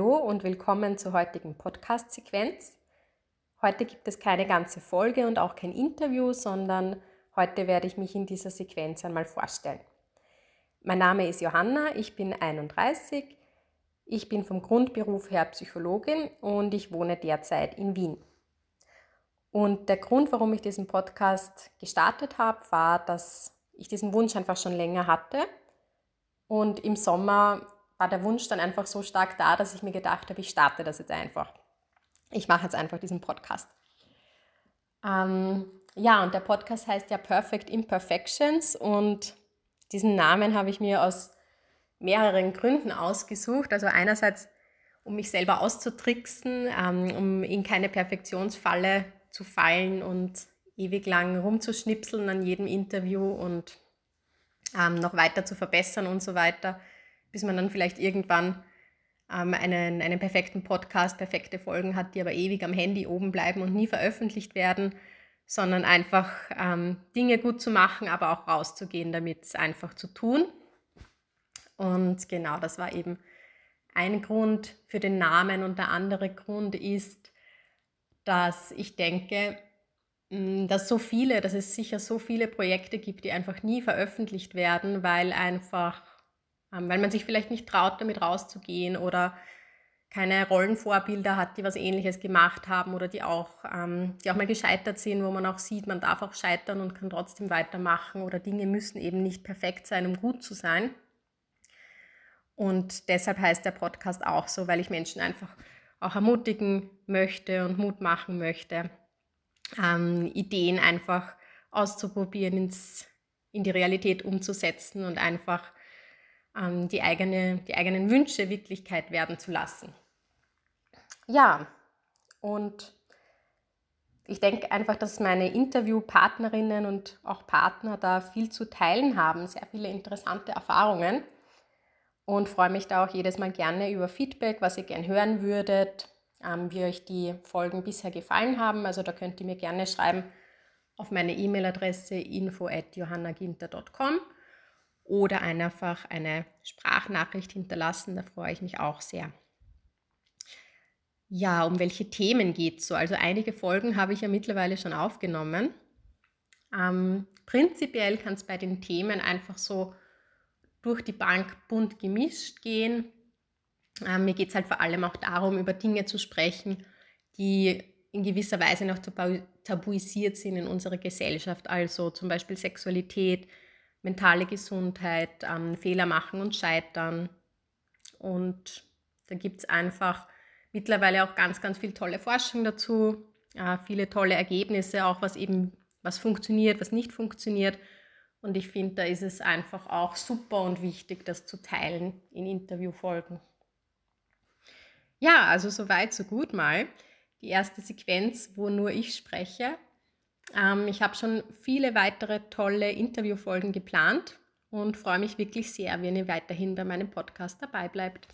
und willkommen zur heutigen Podcast-Sequenz. Heute gibt es keine ganze Folge und auch kein Interview, sondern heute werde ich mich in dieser Sequenz einmal vorstellen. Mein Name ist Johanna, ich bin 31, ich bin vom Grundberuf her Psychologin und ich wohne derzeit in Wien. Und der Grund, warum ich diesen Podcast gestartet habe, war, dass ich diesen Wunsch einfach schon länger hatte. Und im Sommer war der Wunsch dann einfach so stark da, dass ich mir gedacht habe, ich starte das jetzt einfach. Ich mache jetzt einfach diesen Podcast. Ähm, ja, und der Podcast heißt ja Perfect Imperfections und diesen Namen habe ich mir aus mehreren Gründen ausgesucht. Also einerseits, um mich selber auszutricksen, ähm, um in keine Perfektionsfalle zu fallen und ewig lang rumzuschnipseln an jedem Interview und ähm, noch weiter zu verbessern und so weiter bis man dann vielleicht irgendwann ähm, einen, einen perfekten Podcast, perfekte Folgen hat, die aber ewig am Handy oben bleiben und nie veröffentlicht werden, sondern einfach ähm, Dinge gut zu machen, aber auch rauszugehen, damit es einfach zu tun. Und genau, das war eben ein Grund für den Namen und der andere Grund ist, dass ich denke, mm, dass so viele, dass es sicher so viele Projekte gibt, die einfach nie veröffentlicht werden, weil einfach weil man sich vielleicht nicht traut, damit rauszugehen oder keine Rollenvorbilder hat, die was Ähnliches gemacht haben oder die auch, ähm, die auch mal gescheitert sind, wo man auch sieht, man darf auch scheitern und kann trotzdem weitermachen oder Dinge müssen eben nicht perfekt sein, um gut zu sein. Und deshalb heißt der Podcast auch so, weil ich Menschen einfach auch ermutigen möchte und Mut machen möchte, ähm, Ideen einfach auszuprobieren, ins, in die Realität umzusetzen und einfach ähm, die, eigene, die eigenen Wünsche Wirklichkeit werden zu lassen. Ja, und ich denke einfach, dass meine Interviewpartnerinnen und auch Partner da viel zu teilen haben, sehr viele interessante Erfahrungen und freue mich da auch jedes Mal gerne über Feedback, was ihr gern hören würdet, ähm, wie euch die Folgen bisher gefallen haben. Also da könnt ihr mir gerne schreiben auf meine E-Mail-Adresse info@johannaginter.com oder einfach eine Sprachnachricht hinterlassen. Da freue ich mich auch sehr. Ja, um welche Themen geht es so? Also einige Folgen habe ich ja mittlerweile schon aufgenommen. Ähm, prinzipiell kann es bei den Themen einfach so durch die Bank bunt gemischt gehen. Ähm, mir geht es halt vor allem auch darum, über Dinge zu sprechen, die in gewisser Weise noch tabuisiert sind in unserer Gesellschaft. Also zum Beispiel Sexualität, mentale Gesundheit, ähm, Fehler machen und scheitern. Und da gibt es einfach mittlerweile auch ganz, ganz viel tolle Forschung dazu, äh, viele tolle Ergebnisse, auch was eben, was funktioniert, was nicht funktioniert. Und ich finde, da ist es einfach auch super und wichtig, das zu teilen in Interviewfolgen. Ja, also so weit, so gut mal. Die erste Sequenz, wo nur ich spreche. Ähm, ich habe schon viele weitere tolle Interviewfolgen geplant und freue mich wirklich sehr, wenn ihr weiterhin bei meinem Podcast dabei bleibt.